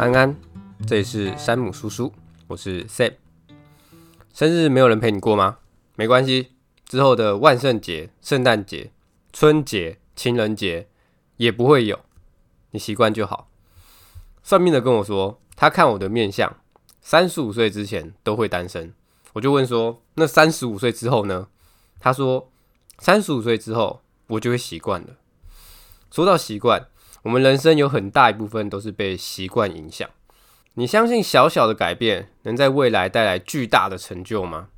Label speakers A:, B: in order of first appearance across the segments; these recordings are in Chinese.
A: 安安，这里是山姆叔叔，我是 Sam。生日没有人陪你过吗？没关系，之后的万圣节、圣诞节、春节、情人节也不会有，你习惯就好。算命的跟我说，他看我的面相，三十五岁之前都会单身。我就问说，那三十五岁之后呢？他说，三十五岁之后我就会习惯了。说到习惯，我们人生有很大一部分都是被习惯影响。你相信小小的改变能在未来带来巨大的成就吗？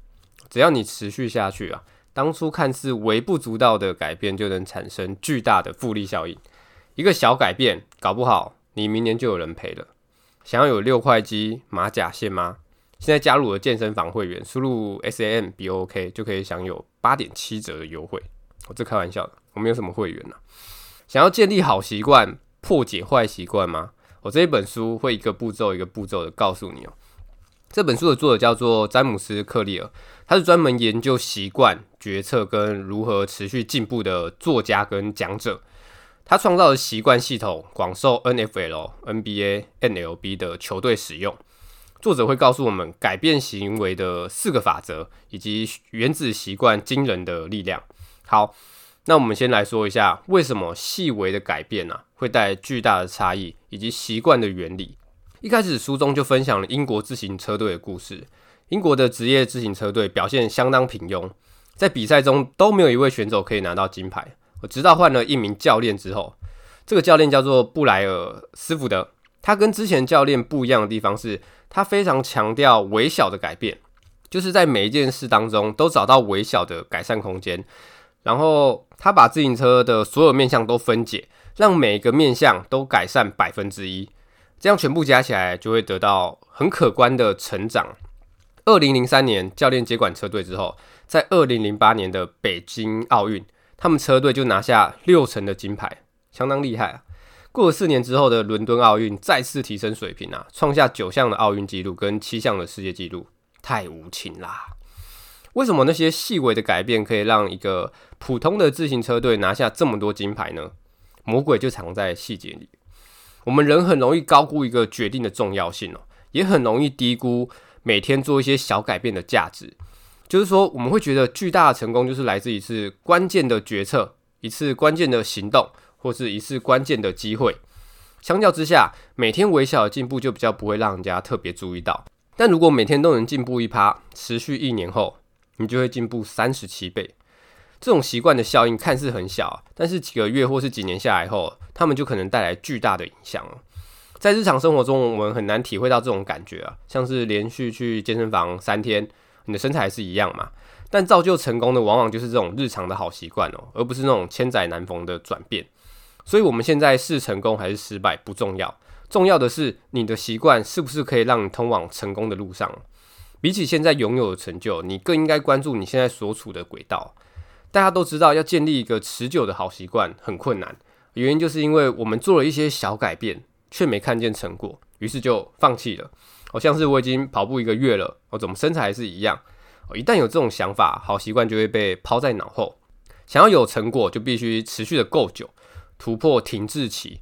A: 只要你持续下去啊，当初看似微不足道的改变就能产生巨大的复利效应。一个小改变，搞不好你明年就有人赔了。想要有六块肌马甲线吗？现在加入了健身房会员，输入 S A M B O K 就可以享有八点七折的优惠。我这开玩笑的，我们有什么会员呢、想要建立好习惯，破解坏习惯吗？我这一本书会一个步骤一个步骤的告诉你哦。这本书的作者叫做詹姆斯·克利尔，他是专门研究习惯、决策跟如何持续进步的作家跟讲者。他创造的习惯系统广受 NFL、NBA、NLB 的球队使用。作者会告诉我们改变行为的四个法则，以及原子习惯惊人的力量。好。那我们先来说一下，为什么细微的改变啊会带来巨大的差异，以及习惯的原理。一开始书中就分享了英国自行车队的故事。英国的职业自行车队表现相当平庸，在比赛中都没有一位选手可以拿到金牌。直到换了一名教练之后，这个教练叫做布莱尔斯福德。他跟之前教练不一样的地方是，他非常强调微小的改变，就是在每一件事当中都找到微小的改善空间。然后他把自行车的所有面向都分解，让每个面向都改善百分之一，这样全部加起来就会得到很可观的成长。二零零三年，教练接管车队之后，在二零零八年的北京奥运，他们车队就拿下六成的金牌，相当厉害啊！过了四年之后的伦敦奥运，再次提升水平啊，创下九项的奥运纪录跟七项的世界纪录，太无情啦！为什么那些细微的改变可以让一个普通的自行车队拿下这么多金牌呢？魔鬼就藏在细节里。我们人很容易高估一个决定的重要性哦，也很容易低估每天做一些小改变的价值。就是说，我们会觉得巨大的成功就是来自一次关键的决策、一次关键的行动，或是一次关键的机会。相较之下，每天微小的进步就比较不会让人家特别注意到。但如果每天都能进步一趴，持续一年后，你就会进步三十七倍。这种习惯的效应看似很小，但是几个月或是几年下来后，他们就可能带来巨大的影响。在日常生活中，我们很难体会到这种感觉啊，像是连续去健身房三天，你的身材还是一样嘛。但造就成功的，往往就是这种日常的好习惯哦，而不是那种千载难逢的转变。所以，我们现在是成功还是失败不重要，重要的是你的习惯是不是可以让你通往成功的路上。比起现在拥有的成就，你更应该关注你现在所处的轨道。大家都知道，要建立一个持久的好习惯很困难，原因就是因为我们做了一些小改变，却没看见成果，于是就放弃了。好像是我已经跑步一个月了，我怎么身材还是一样？一旦有这种想法，好习惯就会被抛在脑后。想要有成果，就必须持续的够久，突破停滞期。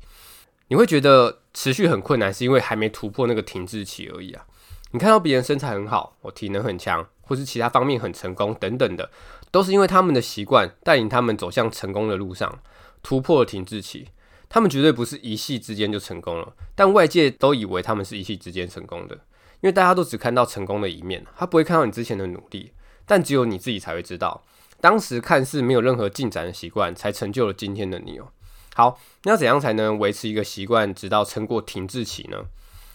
A: 你会觉得持续很困难，是因为还没突破那个停滞期而已啊。你看到别人身材很好，我体能很强，或是其他方面很成功等等的，都是因为他们的习惯带领他们走向成功的路上，突破了停滞期。他们绝对不是一夕之间就成功了，但外界都以为他们是一夕之间成功的，因为大家都只看到成功的一面，他不会看到你之前的努力。但只有你自己才会知道，当时看似没有任何进展的习惯，才成就了今天的你哦。好，那怎样才能维持一个习惯，直到撑过停滞期呢？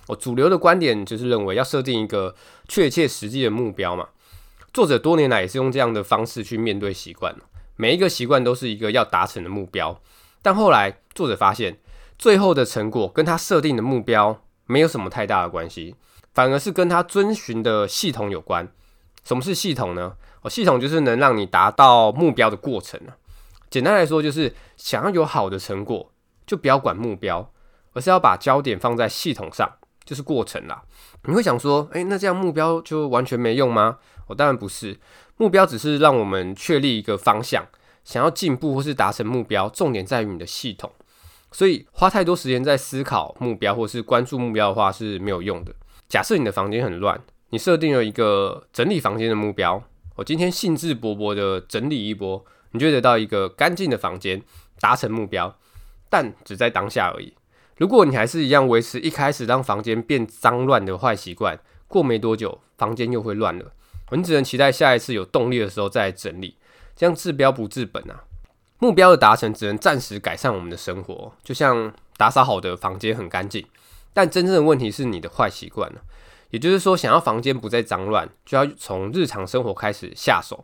A: 我主流的观点就是认为要设定一个确切实际的目标嘛。作者多年来也是用这样的方式去面对习惯，每一个习惯都是一个要达成的目标。但后来作者发现，最后的成果跟他设定的目标没有什么太大的关系，反而是跟他遵循的系统有关。什么是系统呢？哦，系统就是能让你达到目标的过程。简单来说，就是想要有好的成果，就不要管目标，而是要把焦点放在系统上。就是过程啦。你会想说，诶，那这样目标就完全没用吗？哦，当然不是。目标只是让我们确立一个方向，想要进步或是达成目标，重点在于你的系统。所以花太多时间在思考目标或是关注目标的话是没有用的。假设你的房间很乱，你设定了一个整理房间的目标，我今天兴致勃勃的整理一波，你就得到一个干净的房间，达成目标，但只在当下而已。如果你还是一样维持一开始让房间变脏乱的坏习惯，过没多久，房间又会乱了。你只能期待下一次有动力的时候再来整理，这样治标不治本啊！目标的达成只能暂时改善我们的生活，就像打扫好的房间很干净，但真正的问题是你的坏习惯了。也就是说，想要房间不再脏乱，就要从日常生活开始下手。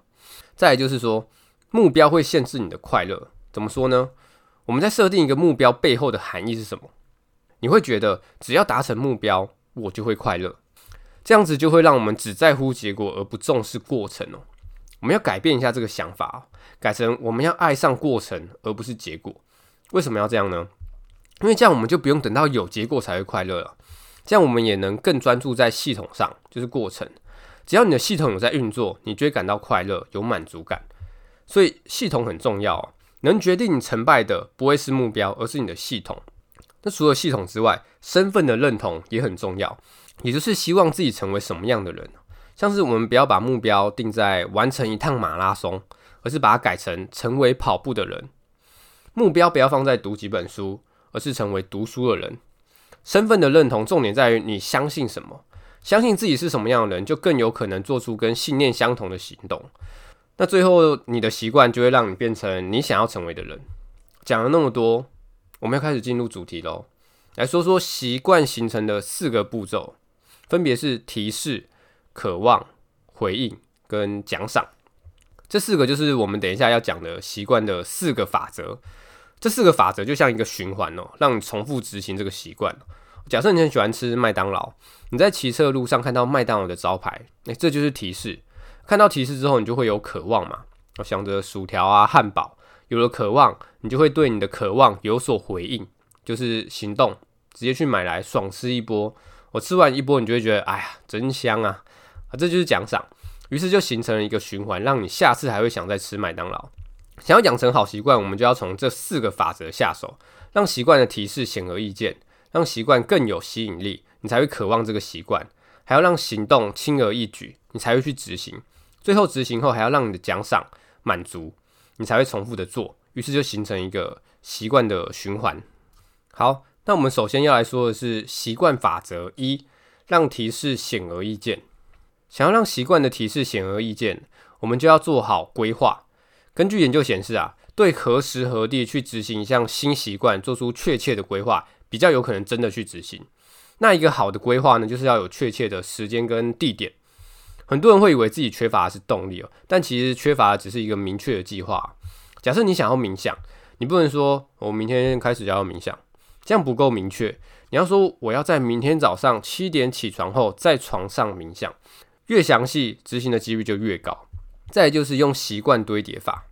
A: 再就是说，目标会限制你的快乐。怎么说呢？我们在设定一个目标背后的含义是什么？你会觉得只要达成目标，我就会快乐。这样子就会让我们只在乎结果而不重视过程哦。我们要改变一下这个想法，改成我们要爱上过程而不是结果。为什么要这样呢？因为这样我们就不用等到有结果才会快乐了。这样我们也能更专注在系统上，就是过程。只要你的系统有在运作，你就会感到快乐、有满足感。所以系统很重要，能决定你成败的不会是目标，而是你的系统。那除了系统之外，身份的认同也很重要，也就是希望自己成为什么样的人。像是我们不要把目标定在完成一趟马拉松，而是把它改成成为跑步的人。目标不要放在读几本书，而是成为读书的人。身份的认同重点在于你相信什么，相信自己是什么样的人，就更有可能做出跟信念相同的行动。那最后，你的习惯就会让你变成你想要成为的人。讲了那么多。我们要开始进入主题喽，来说说习惯形成的四个步骤，分别是提示、渴望、回应跟奖赏。这四个就是我们等一下要讲的习惯的四个法则。这四个法则就像一个循环哦，让你重复执行这个习惯。假设你很喜欢吃麦当劳，你在骑车的路上看到麦当劳的招牌，那，这就是提示。看到提示之后，你就会有渴望嘛，想着薯条啊、汉堡。有了渴望，你就会对你的渴望有所回应，就是行动，直接去买来爽吃一波。我吃完一波，你就会觉得，哎呀，真香啊！啊，这就是奖赏。于是就形成了一个循环，让你下次还会想再吃麦当劳。想要养成好习惯，我们就要从这四个法则下手，让习惯的提示显而易见，让习惯更有吸引力，你才会渴望这个习惯。还要让行动轻而易举，你才会去执行。最后执行后，还要让你的奖赏满足。你才会重复的做，于是就形成一个习惯的循环。好，那我们首先要来说的是习惯法则一，让提示显而易见。想要让习惯的提示显而易见，我们就要做好规划。根据研究显示啊，对何时何地去执行一项新习惯做出确切的规划，比较有可能真的去执行。那一个好的规划呢，就是要有确切的时间跟地点。很多人会以为自己缺乏的是动力哦，但其实缺乏的只是一个明确的计划。假设你想要冥想，你不能说我明天开始就要冥想，这样不够明确。你要说我要在明天早上七点起床后在床上冥想，越详细执行的几率就越高。再就是用习惯堆叠法，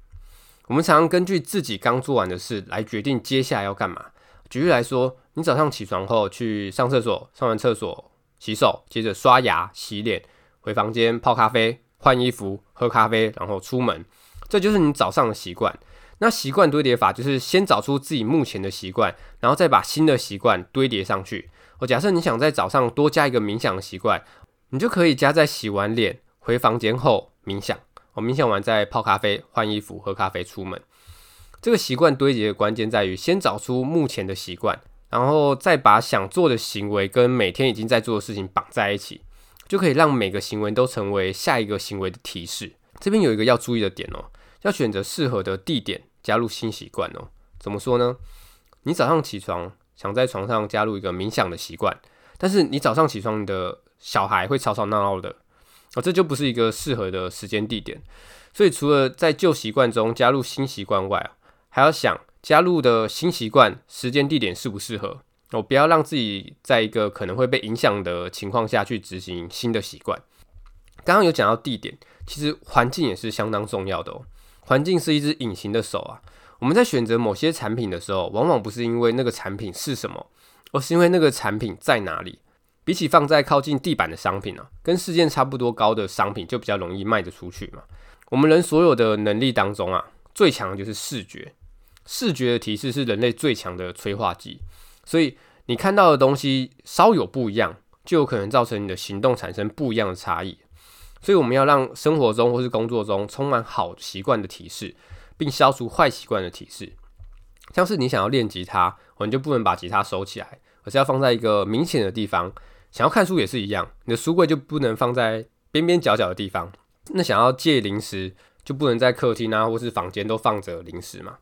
A: 我们常常根据自己刚做完的事来决定接下来要干嘛。举例来说，你早上起床后去上厕所，上完厕所洗手，接着刷牙洗脸。回房间泡咖啡、换衣服、喝咖啡，然后出门，这就是你早上的习惯。那习惯堆叠法就是先找出自己目前的习惯，然后再把新的习惯堆叠上去。我假设你想在早上多加一个冥想的习惯，你就可以加在洗完脸回房间后冥想。我冥想完再泡咖啡、换衣服、喝咖啡出门。这个习惯堆叠的关键在于先找出目前的习惯，然后再把想做的行为跟每天已经在做的事情绑在一起。就可以让每个行为都成为下一个行为的提示。这边有一个要注意的点哦，要选择适合的地点加入新习惯哦。怎么说呢？你早上起床想在床上加入一个冥想的习惯，但是你早上起床，你的小孩会吵吵闹闹的哦，这就不是一个适合的时间地点。所以除了在旧习惯中加入新习惯外，还要想加入的新习惯时间地点适不适合。我不要让自己在一个可能会被影响的情况下去执行新的习惯。刚刚有讲到地点，其实环境也是相当重要的哦。环境是一只隐形的手啊。我们在选择某些产品的时候，往往不是因为那个产品是什么，而是因为那个产品在哪里。比起放在靠近地板的商品啊，跟市价差不多高的商品就比较容易卖得出去嘛。我们人所有的能力当中啊，最强的就是视觉。视觉的提示是人类最强的催化剂，所以你看到的东西稍有不一样，就有可能造成你的行动产生不一样的差异。所以我们要让生活中或是工作中充满好习惯的提示，并消除坏习惯的提示。像是你想要练吉他，你就不能把吉他收起来，而是要放在一个明显的地方。想要看书也是一样，你的书柜就不能放在边边角角的地方。那想要戒零食，就不能在客厅啊或是房间都放着零食嘛。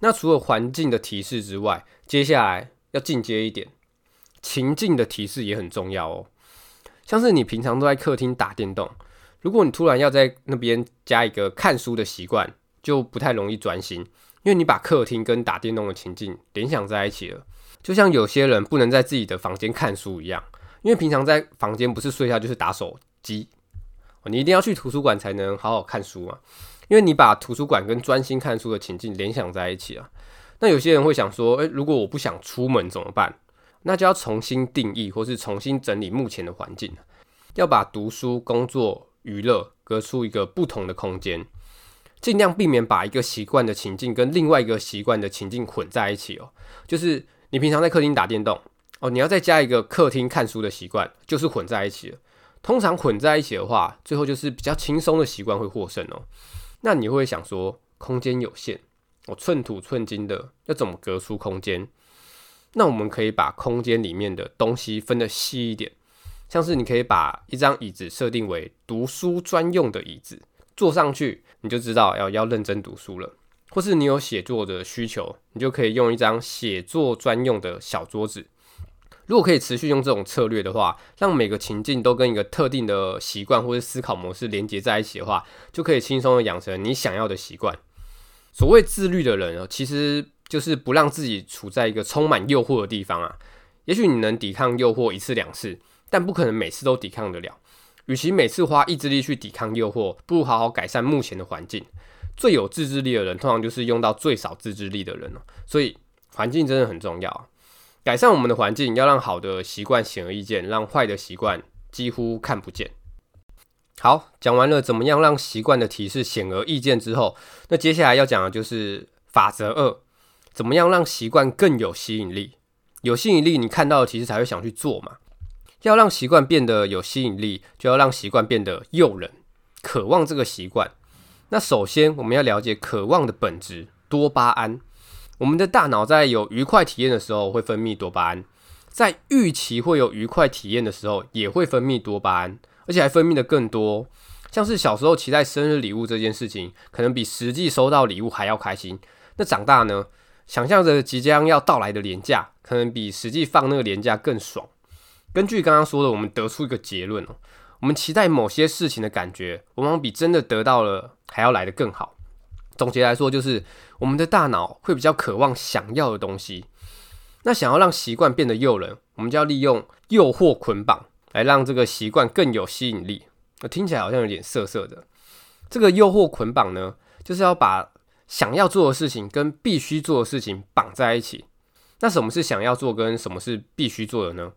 A: 那除了环境的提示之外，接下来要进阶一点，情境的提示也很重要哦。像是你平常都在客厅打电动，如果你突然要在那边加一个看书的习惯，就不太容易专心，因为你把客厅跟打电动的情境联想在一起了。就像有些人不能在自己的房间看书一样。因为平常在房间不是睡觉就是打手机，你一定要去图书馆才能好好看书嘛。因为你把图书馆跟专心看书的情境联想在一起啊。那有些人会想说，诶，如果我不想出门怎么办？那就要重新定义或是重新整理目前的环境，要把读书、工作、娱乐隔出一个不同的空间，尽量避免把一个习惯的情境跟另外一个习惯的情境混在一起哦。就是你平常在客厅打电动。哦，你要再加一个客厅看书的习惯，就是混在一起了。通常混在一起的话，最后就是比较轻松的习惯会获胜哦。那你会想说，空间有限，我寸土寸金的要怎么隔出空间？那我们可以把空间里面的东西分得细一点，像是你可以把一张椅子设定为读书专用的椅子，坐上去你就知道要要认真读书了。或是你有写作的需求，你就可以用一张写作专用的小桌子。如果可以持续用这种策略的话，让每个情境都跟一个特定的习惯或者思考模式连接在一起的话，就可以轻松的养成你想要的习惯。所谓自律的人哦，其实就是不让自己处在一个充满诱惑的地方啊。也许你能抵抗诱惑一次两次，但不可能每次都抵抗得了。与其每次花意志力去抵抗诱惑，不如好好改善目前的环境。最有自制力的人，通常就是用到最少自制力的人了。所以环境真的很重要。改善我们的环境，要让好的习惯显而易见，让坏的习惯几乎看不见。好，讲完了怎么样让习惯的提示显而易见之后，那接下来要讲的就是法则二：怎么样让习惯更有吸引力？有吸引力，你看到的提示才会想去做嘛。要让习惯变得有吸引力，就要让习惯变得诱人，渴望这个习惯。那首先，我们要了解渴望的本质——多巴胺。我们的大脑在有愉快体验的时候会分泌多巴胺，在预期会有愉快体验的时候也会分泌多巴胺，而且还分泌的更多。像是小时候期待生日礼物这件事情，可能比实际收到礼物还要开心。那长大呢，想象着即将要到来的连假，可能比实际放那个连假更爽。根据刚刚说的，我们得出一个结论哦，我们期待某些事情的感觉，往往比真的得到了还要来得更好。总结来说，就是我们的大脑会比较渴望想要的东西。那想要让习惯变得诱人，我们就要利用诱惑捆绑来让这个习惯更有吸引力。那听起来好像有点涩涩的。这个诱惑捆绑呢，就是要把想要做的事情跟必须做的事情绑在一起。那什么是想要做，跟什么是必须做的呢？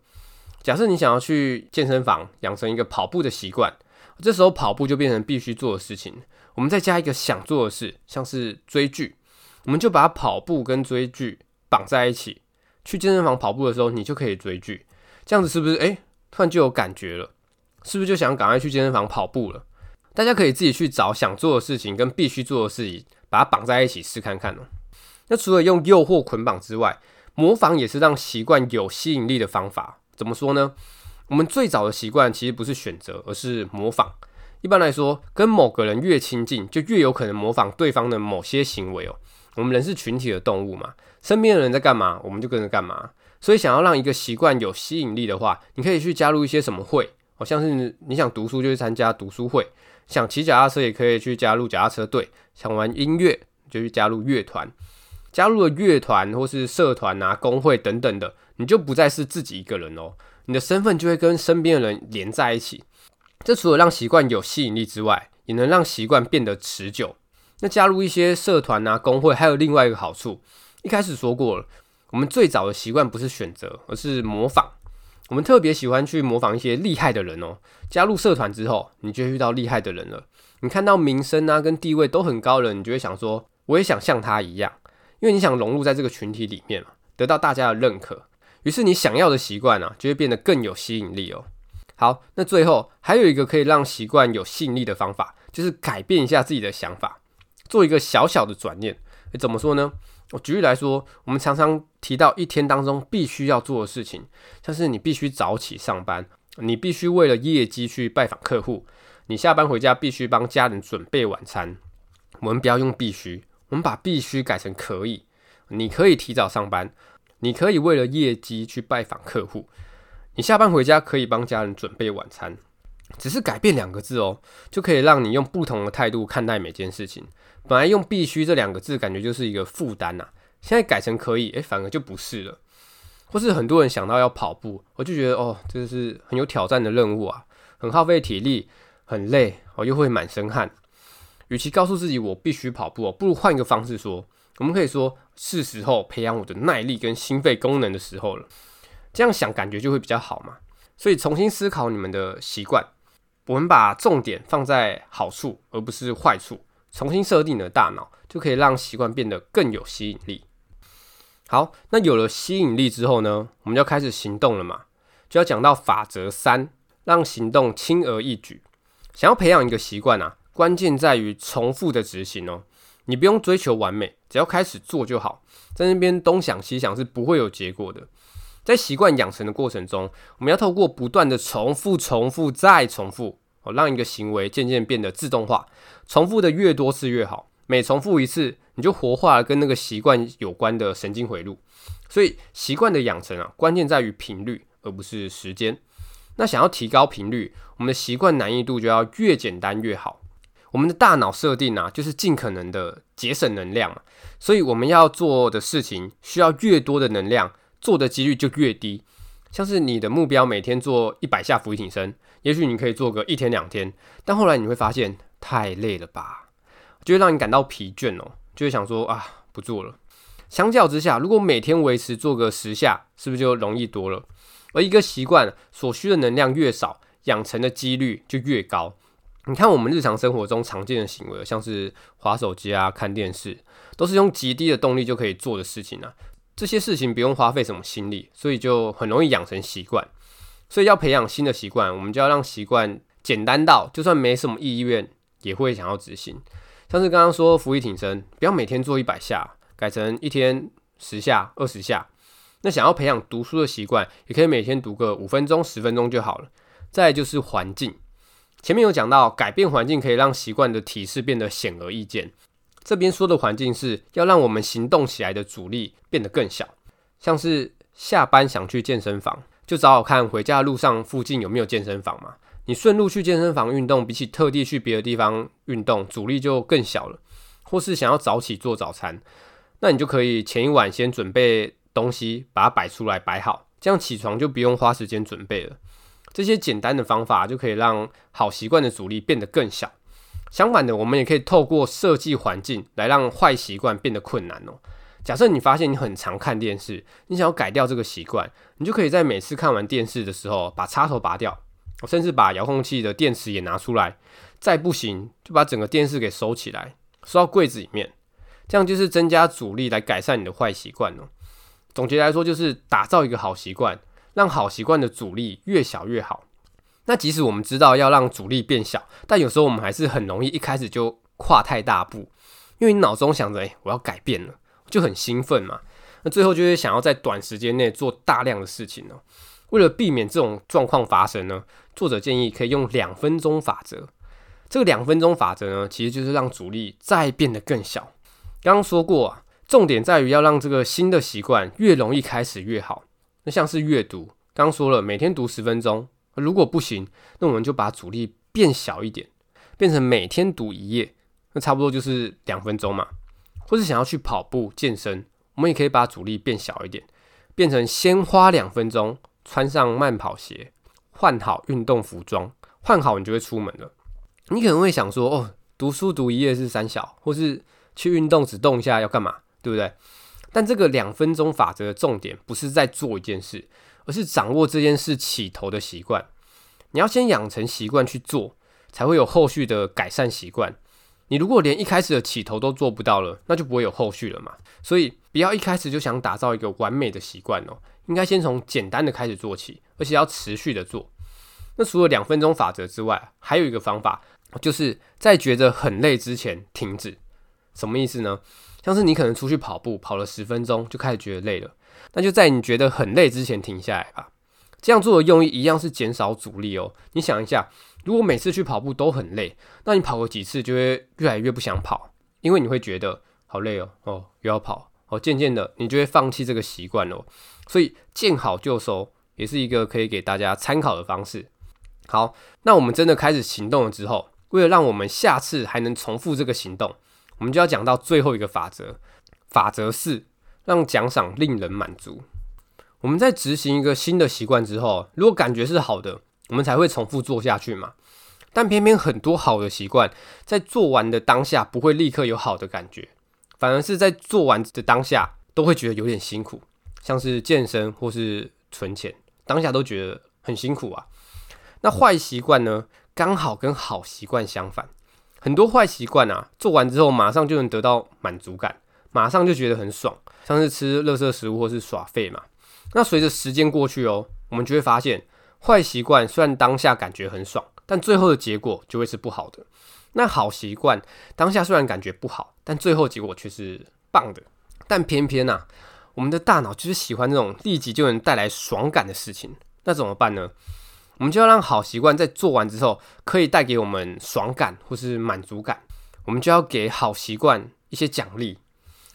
A: 假设你想要去健身房养成一个跑步的习惯，这时候跑步就变成必须做的事情。我们再加一个想做的事，像是追剧，我们就把跑步跟追剧绑在一起。去健身房跑步的时候，你就可以追剧，这样子是不是？诶，突然就有感觉了，是不是就想赶快去健身房跑步了？大家可以自己去找想做的事情跟必须做的事情，把它绑在一起试看看哦。那除了用诱惑捆绑之外，模仿也是让习惯有吸引力的方法。怎么说呢？我们最早的习惯其实不是选择，而是模仿。一般来说，跟某个人越亲近，就越有可能模仿对方的某些行为哦。我们人是群体的动物嘛，身边的人在干嘛，我们就跟着干嘛。所以，想要让一个习惯有吸引力的话，你可以去加入一些什么会，好像是你想读书就去参加读书会，想骑脚踏车也可以去加入脚踏车队，想玩音乐就去加入乐团。加入了乐团或是社团啊、工会等等的，你就不再是自己一个人哦，你的身份就会跟身边的人连在一起。这除了让习惯有吸引力之外，也能让习惯变得持久。那加入一些社团啊、工会，还有另外一个好处。一开始说过了，我们最早的习惯不是选择，而是模仿。我们特别喜欢去模仿一些厉害的人哦。加入社团之后，你就遇到厉害的人了。你看到名声啊跟地位都很高的人，你就会想说，我也想像他一样。因为你想融入在这个群体里面嘛，得到大家的认可，于是你想要的习惯啊，就会变得更有吸引力哦。好，那最后还有一个可以让习惯有吸引力的方法，就是改变一下自己的想法，做一个小小的转念。诶，怎么说呢？我举例来说，我们常常提到一天当中必须要做的事情，像是你必须早起上班，你必须为了业绩去拜访客户，你下班回家必须帮家人准备晚餐。我们不要用必须，我们把必须改成可以。你可以提早上班，你可以为了业绩去拜访客户。你下班回家可以帮家人准备晚餐，只是改变两个字哦，就可以让你用不同的态度看待每件事情。本来用“必须”这两个字，感觉就是一个负担呐，现在改成可以，诶，反而就不是了。或是很多人想到要跑步，我就觉得哦，这是很有挑战的任务啊，很耗费体力，很累哦，又会满身汗。与其告诉自己我必须跑步，不如换一个方式说，我们可以说是时候培养我的耐力跟心肺功能的时候了。这样想感觉就会比较好嘛，所以重新思考你们的习惯，我们把重点放在好处而不是坏处，重新设定你的大脑，就可以让习惯变得更有吸引力。好，那有了吸引力之后呢，我们就要开始行动了嘛，就要讲到法则三，让行动轻而易举。想要培养一个习惯啊，关键在于重复的执行哦，你不用追求完美，只要开始做就好，在那边东想西想是不会有结果的。在习惯养成的过程中，我们要透过不断的重复、重复再重复，哦，让一个行为渐渐变得自动化。重复的越多次越好，每重复一次，你就活化了跟那个习惯有关的神经回路。所以，习惯的养成啊，关键在于频率，而不是时间。那想要提高频率，我们的习惯难易度就要越简单越好。我们的大脑设定啊，就是尽可能的节省能量嘛，所以我们要做的事情需要越多的能量。做的几率就越低，像是你的目标每天做一百下俯卧撑，也许你可以做个一天两天，但后来你会发现太累了吧，就会让你感到疲倦哦，就会想说啊，不做了。相较之下，如果每天维持做个十下，是不是就容易多了？而一个习惯所需的能量越少，养成的几率就越高。你看我们日常生活中常见的行为，像是滑手机啊、看电视，都是用极低的动力就可以做的事情啊。这些事情不用花费什么心力，所以就很容易养成习惯。所以要培养新的习惯，我们就要让习惯简单到就算没什么意愿也会想要执行。像是刚刚说伏地挺身，不要每天做一百下，改成一天十下、二十下。那想要培养读书的习惯，也可以每天读个五分钟、十分钟就好了。再就是环境，前面有讲到改变环境可以让习惯的提示变得显而易见。这边说的环境是要让我们行动起来的阻力变得更小，像是下班想去健身房，就找找看回家的路上附近有没有健身房嘛。你顺路去健身房运动，比起特地去别的地方运动，阻力就更小了。或是想要早起做早餐，那你就可以前一晚先准备东西，把它摆出来摆好，这样起床就不用花时间准备了。这些简单的方法就可以让好习惯的阻力变得更小。相反的，我们也可以透过设计环境来让坏习惯变得困难哦。假设你发现你很常看电视，你想要改掉这个习惯，你就可以在每次看完电视的时候把插头拔掉，甚至把遥控器的电池也拿出来。再不行，就把整个电视给收起来，收到柜子里面。这样就是增加阻力来改善你的坏习惯了。总结来说，就是打造一个好习惯，让好习惯的阻力越小越好。那即使我们知道要让阻力变小，但有时候我们还是很容易一开始就跨太大步，因为你脑中想着，诶，我要改变了，就很兴奋嘛。那最后就会想要在短时间内做大量的事情呢。为了避免这种状况发生呢，作者建议可以用两分钟法则。这个两分钟法则呢，其实就是让阻力再变得更小。刚刚说过啊，重点在于要让这个新的习惯越容易开始越好。那像是阅读，刚说了，每天读十分钟。如果不行，那我们就把阻力变小一点，变成每天读一页，那差不多就是两分钟嘛。或是想要去跑步健身，我们也可以把阻力变小一点，变成先花两分钟穿上慢跑鞋，换好运动服装，换好你就会出门了。你可能会想说，哦，读书读一页是三小，或是去运动只动一下要干嘛，对不对？但这个两分钟法则的重点不是在做一件事。而是掌握这件事起头的习惯，你要先养成习惯去做，才会有后续的改善习惯。你如果连一开始的起头都做不到了，那就不会有后续了嘛。所以不要一开始就想打造一个完美的习惯哦，应该先从简单的开始做起，而且要持续的做。那除了两分钟法则之外，还有一个方法，就是在觉得很累之前停止。什么意思呢？像是你可能出去跑步，跑了十分钟就开始觉得累了，那就在你觉得很累之前停下来吧。这样做的用意一样是减少阻力哦。你想一下，如果每次去跑步都很累，那你跑个几次就会越来越不想跑，因为你会觉得好累哦，哦又要跑哦，渐渐的你就会放弃这个习惯哦。所以见好就收也是一个可以给大家参考的方式。好，那我们真的开始行动了之后，为了让我们下次还能重复这个行动，我们就要讲到最后一个法则，法则四，让奖赏令人满足。我们在执行一个新的习惯之后，如果感觉是好的，我们才会重复做下去嘛。但偏偏很多好的习惯，在做完的当下不会立刻有好的感觉，反而是在做完的当下都会觉得有点辛苦，像是健身或是存钱，当下都觉得很辛苦啊。那坏习惯呢，刚好跟好习惯相反，很多坏习惯啊，做完之后马上就能得到满足感，马上就觉得很爽，像是吃垃圾食物或是耍废嘛。那随着时间过去哦，我们就会发现，坏习惯虽然当下感觉很爽，但最后的结果就会是不好的。那好习惯当下虽然感觉不好，但最后结果却是棒的。但偏偏呐、啊，我们的大脑就是喜欢这种立即就能带来爽感的事情。那怎么办呢？我们就要让好习惯在做完之后，可以带给我们爽感或是满足感。我们就要给好习惯一些奖励，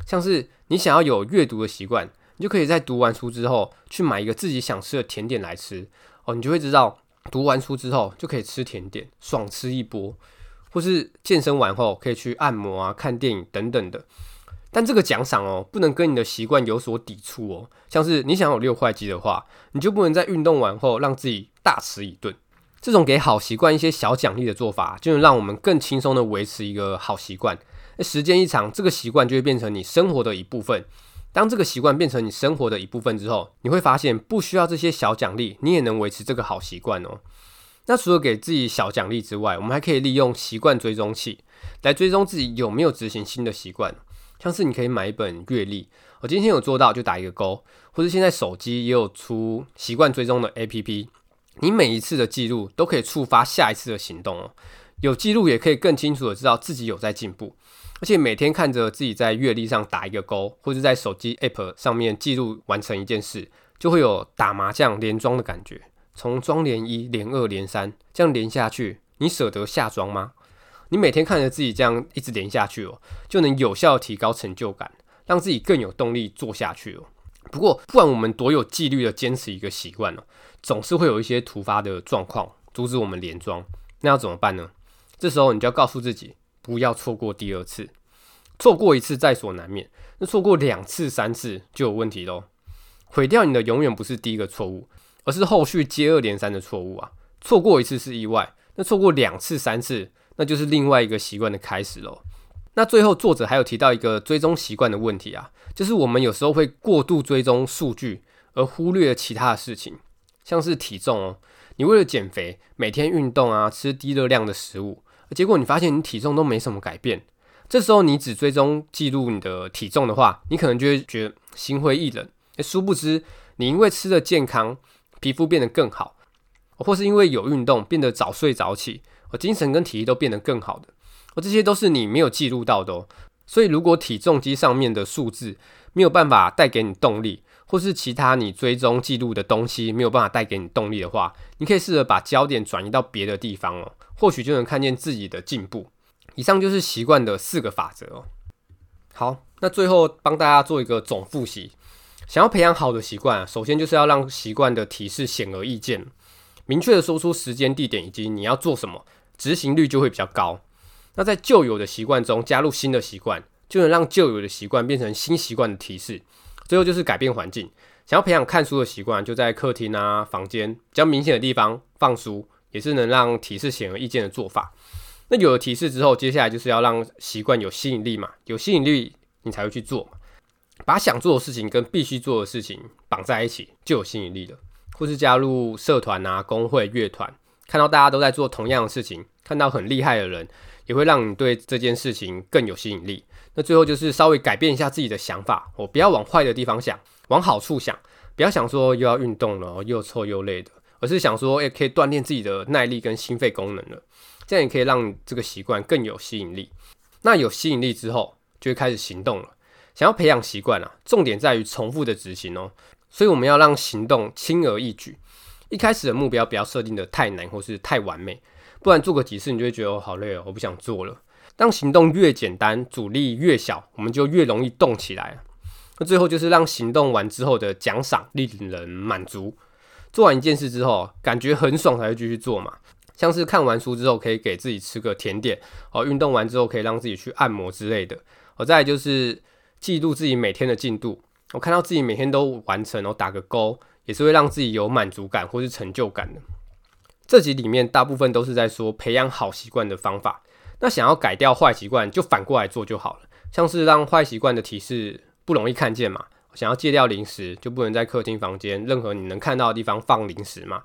A: 像是你想要有阅读的习惯。你就可以在读完书之后去买一个自己想吃的甜点来吃哦，你就会知道读完书之后就可以吃甜点，爽吃一波，或是健身完后可以去按摩啊、看电影等等的。但这个奖赏哦，不能跟你的习惯有所抵触哦。像是你想有六块肌的话，你就不能在运动完后让自己大吃一顿。这种给好习惯一些小奖励的做法，就能让我们更轻松的维持一个好习惯。时间一长，这个习惯就会变成你生活的一部分。当这个习惯变成你生活的一部分之后，你会发现不需要这些小奖励，你也能维持这个好习惯哦。那除了给自己小奖励之外，我们还可以利用习惯追踪器来追踪自己有没有执行新的习惯。像是你可以买一本月历，我今天有做到就打一个勾，或是现在手机也有出习惯追踪的 APP，你每一次的记录都可以触发下一次的行动哦。有记录也可以更清楚的知道自己有在进步。而且每天看着自己在月历上打一个勾，或者在手机 App 上面记录完成一件事，就会有打麻将连庄的感觉。从庄连一、连二、连三这样连下去，你舍得下庄吗？你每天看着自己这样一直连下去哦，就能有效提高成就感，让自己更有动力做下去哦。不过，不管我们多有纪律的坚持一个习惯哦，总是会有一些突发的状况阻止我们连庄。那要怎么办呢？这时候你就要告诉自己。不要错过第二次，错过一次在所难免，那错过两次、三次就有问题喽。毁掉你的永远不是第一个错误，而是后续接二连三的错误啊！错过一次是意外，那错过两次、三次，那就是另外一个习惯的开始喽。那最后作者还有提到一个追踪习惯的问题啊，就是我们有时候会过度追踪数据，而忽略了其他的事情，像是体重哦，你为了减肥，每天运动啊，吃低热量的食物。结果你发现你体重都没什么改变，这时候你只追踪记录你的体重的话，你可能就会觉得心灰意冷。殊不知你因为吃的健康，皮肤变得更好，或是因为有运动变得早睡早起，我精神跟体力都变得更好的，而这些都是你没有记录到的哦。所以如果体重机上面的数字没有办法带给你动力，或是其他你追踪记录的东西没有办法带给你动力的话，你可以试着把焦点转移到别的地方哦。或许就能看见自己的进步。以上就是习惯的四个法则哦。好，那最后帮大家做一个总复习。想要培养好的习惯，首先就是要让习惯的提示显而易见，明确的说出时间、地点以及你要做什么，执行率就会比较高。那在旧有的习惯中加入新的习惯，就能让旧有的习惯变成新习惯的提示。最后就是改变环境。想要培养看书的习惯，就在客厅啊、房间比较明显的地方放书。也是能让提示显而易见的做法。那有了提示之后，接下来就是要让习惯有吸引力嘛，有吸引力你才会去做嘛。把想做的事情跟必须做的事情绑在一起，就有吸引力了。或是加入社团啊、工会、乐团，看到大家都在做同样的事情，看到很厉害的人，也会让你对这件事情更有吸引力。那最后就是稍微改变一下自己的想法，我不要往坏的地方想，往好处想，不要想说又要运动了，又臭又累的，而是想说，诶，可以锻炼自己的耐力跟心肺功能了，这样也可以让这个习惯更有吸引力。那有吸引力之后，就会开始行动了。想要培养习惯啊，重点在于重复的执行哦。所以我们要让行动轻而易举。一开始的目标不要设定得太难或是太完美，不然做个几次你就会觉得哦，好累哦，我不想做了。当行动越简单，阻力越小，我们就越容易动起来。那最后就是让行动完之后的奖赏令人满足。做完一件事之后，感觉很爽才会继续做嘛。像是看完书之后可以给自己吃个甜点，哦，运动完之后可以让自己去按摩之类的。哦，再就是记录自己每天的进度，我看到自己每天都完成，然后打个勾。也是会让自己有满足感或是成就感的。这集里面大部分都是在说培养好习惯的方法。那想要改掉坏习惯，就反过来做就好了。像是让坏习惯的提示不容易看见嘛，想要戒掉零食，就不能在客厅房间任何你能看到的地方放零食嘛。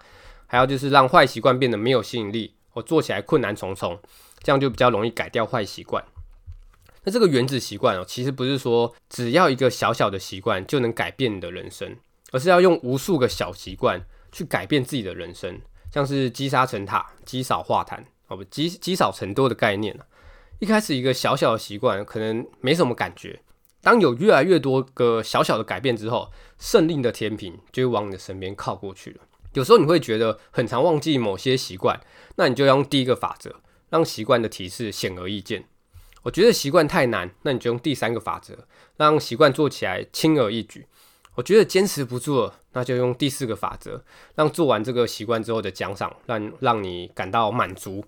A: 还有就是让坏习惯变得没有吸引力，我做起来困难重重，这样就比较容易改掉坏习惯。那这个原子习惯哦，其实不是说只要一个小小的习惯就能改变你的人生。而是要用无数个小习惯去改变自己的人生，像是积沙成塔、积少化痰，哦不，积积少成多的概念。一开始一个小小的习惯可能没什么感觉，当有越来越多个小小的改变之后，胜利的天平就会往你的身边靠过去了。有时候你会觉得很常忘记某些习惯，那你就用第一个法则，让习惯的提示显而易见。我觉得习惯太难，那你就用第三个法则，让习惯做起来轻而易举。我觉得坚持不住了，那就用第四个法则，让做完这个习惯之后的奖赏，让让你感到满足。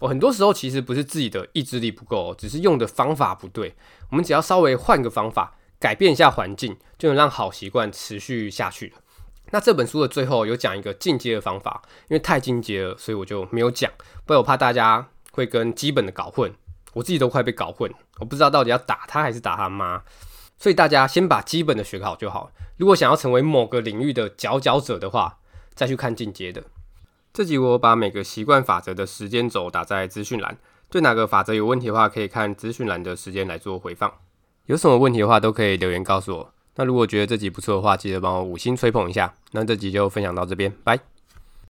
A: 我很多时候其实不是自己的意志力不够，只是用的方法不对。我们只要稍微换个方法，改变一下环境，就能让好习惯持续下去了。那这本书的最后有讲一个进阶的方法，因为太进阶了，所以我就没有讲，不然我怕大家会跟基本的搞混。我自己都快被搞混，我不知道到底要打他还是打他妈。所以大家先把基本的学好就好。如果想要成为某个领域的佼佼者的话，再去看进阶的。这集我把每个习惯法则的时间轴打在资讯栏，对哪个法则有问题的话，可以看资讯栏的时间来做回放。有什么问题的话，都可以留言告诉我。那如果觉得这集不错的话，记得帮我五星吹捧一下。那这集就分享到这边，拜。